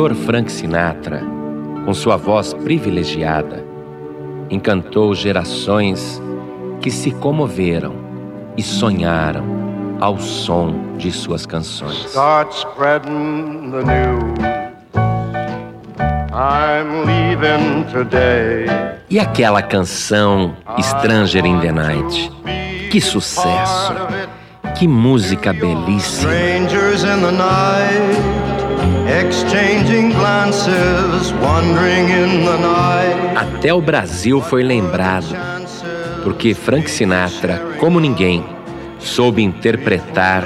cantor Frank Sinatra, com sua voz privilegiada, encantou gerações que se comoveram e sonharam ao som de suas canções. Start spreading the news. I'm leaving today. E aquela canção Stranger in the Night? Que sucesso! Que música belíssima! Strangers in the night, Até o Brasil foi lembrado, porque Frank Sinatra, como ninguém, soube interpretar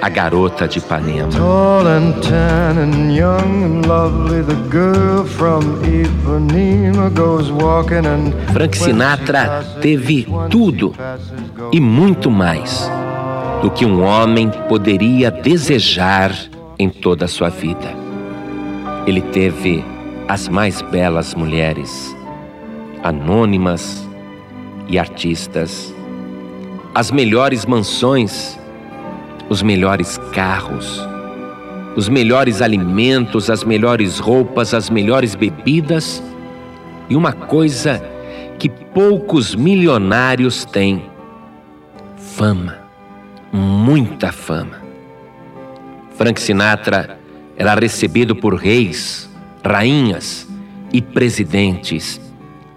a garota de Ipanema. Tall and tan and young and lovely, the girl from Ipanema goes walking and Frank Sinatra teve tudo e muito mais do que um homem poderia desejar em toda a sua vida. Ele teve as mais belas mulheres, anônimas e artistas, as melhores mansões, os melhores carros, os melhores alimentos, as melhores roupas, as melhores bebidas e uma coisa que poucos milionários têm: fama, muita fama. Frank Sinatra era recebido por reis, rainhas e presidentes,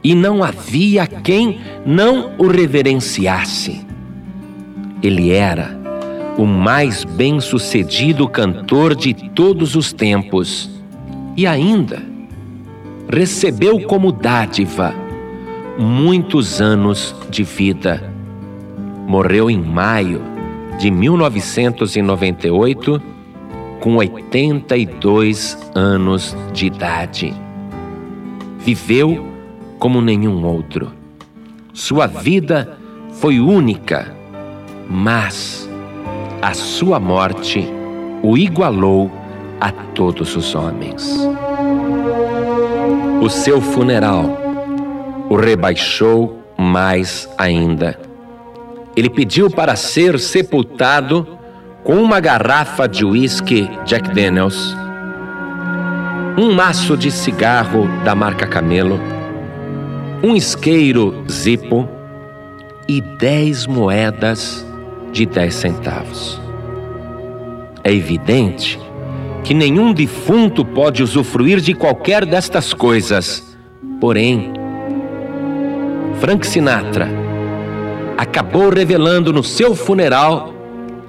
e não havia quem não o reverenciasse. Ele era o mais bem-sucedido cantor de todos os tempos e ainda recebeu como dádiva muitos anos de vida. Morreu em maio de 1998 com 82 anos de idade. Viveu como nenhum outro. Sua vida foi única, mas a sua morte o igualou a todos os homens. O seu funeral o rebaixou mais ainda. Ele pediu para ser sepultado com uma garrafa de uísque Jack Daniels, um maço de cigarro da marca Camelo, um isqueiro Zippo e dez moedas de dez centavos. É evidente que nenhum defunto pode usufruir de qualquer destas coisas, porém, Frank Sinatra acabou revelando no seu funeral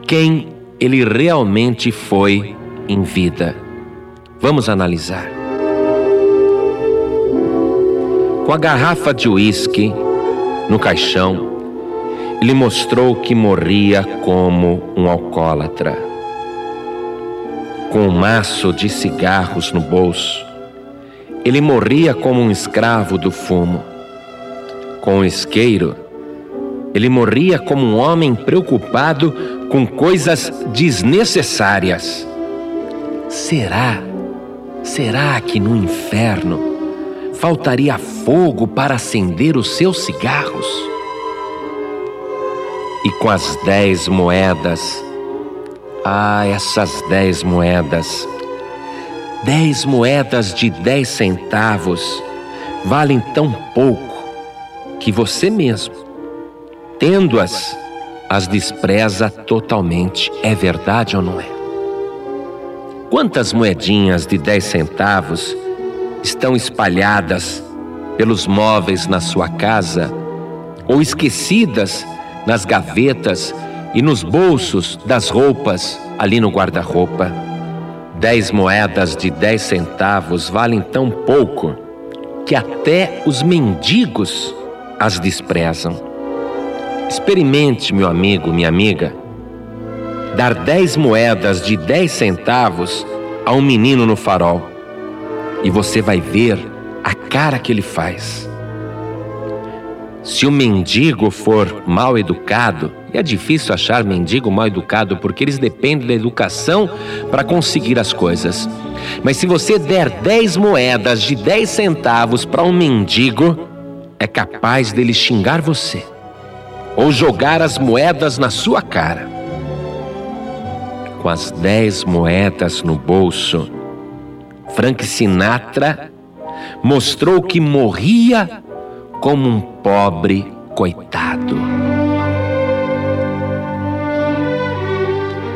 quem ele realmente foi em vida. Vamos analisar. Com a garrafa de uísque no caixão, ele mostrou que morria como um alcoólatra. Com um maço de cigarros no bolso, ele morria como um escravo do fumo. Com o isqueiro, ele morria como um homem preocupado com coisas desnecessárias. Será, será que no inferno faltaria fogo para acender os seus cigarros? E com as dez moedas, ah, essas dez moedas, dez moedas de dez centavos valem tão pouco que você mesmo, tendo-as, as despreza totalmente. É verdade ou não é? Quantas moedinhas de 10 centavos estão espalhadas pelos móveis na sua casa ou esquecidas nas gavetas e nos bolsos das roupas ali no guarda-roupa? Dez moedas de 10 centavos valem tão pouco que até os mendigos as desprezam. Experimente, meu amigo, minha amiga, dar dez moedas de dez centavos a um menino no farol e você vai ver a cara que ele faz. Se o mendigo for mal educado, e é difícil achar mendigo mal educado porque eles dependem da educação para conseguir as coisas. Mas se você der 10 moedas de 10 centavos para um mendigo, é capaz dele xingar você ou jogar as moedas na sua cara. Com as 10 moedas no bolso, Frank Sinatra mostrou que morria como um pobre coitado.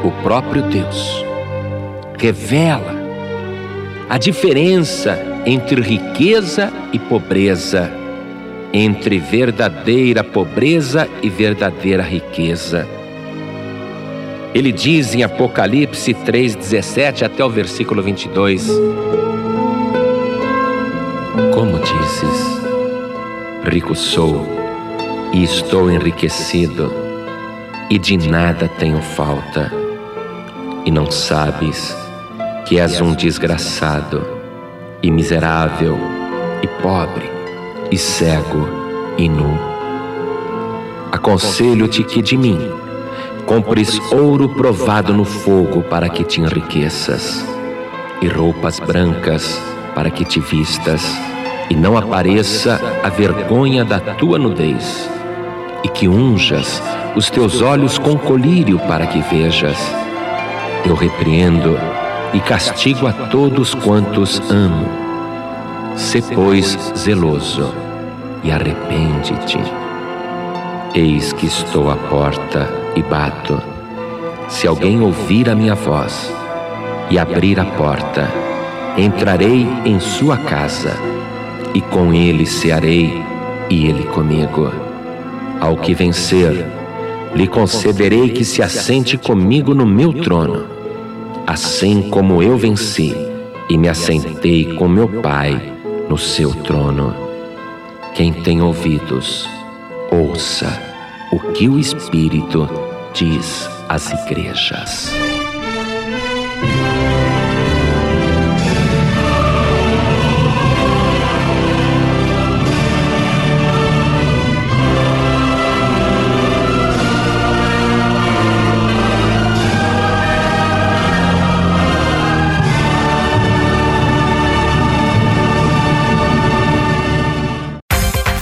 O próprio Deus revela a diferença entre riqueza e pobreza, entre verdadeira pobreza e verdadeira riqueza. Ele diz em Apocalipse 3:17 até o versículo 22: Como dizes, rico sou e estou enriquecido, e de nada tenho falta, e não sabes que és um desgraçado, e miserável, e pobre, e cego, e nu. Aconselho-te que de mim compres ouro provado no fogo para que te enriqueças, e roupas brancas para que te vistas, e não apareça a vergonha da tua nudez, e que unjas os teus olhos com colírio para que vejas. Eu repreendo e castigo a todos quantos amo. Se, pois, zeloso e arrepende-te. Eis que estou à porta e bato. Se alguém ouvir a minha voz e abrir a porta, entrarei em sua casa e com ele cearei e ele comigo. Ao que vencer, lhe concederei que se assente comigo no meu trono, assim como eu venci e me assentei com meu Pai no seu trono. Quem tem ouvidos, ouça o que o Espírito diz às igrejas.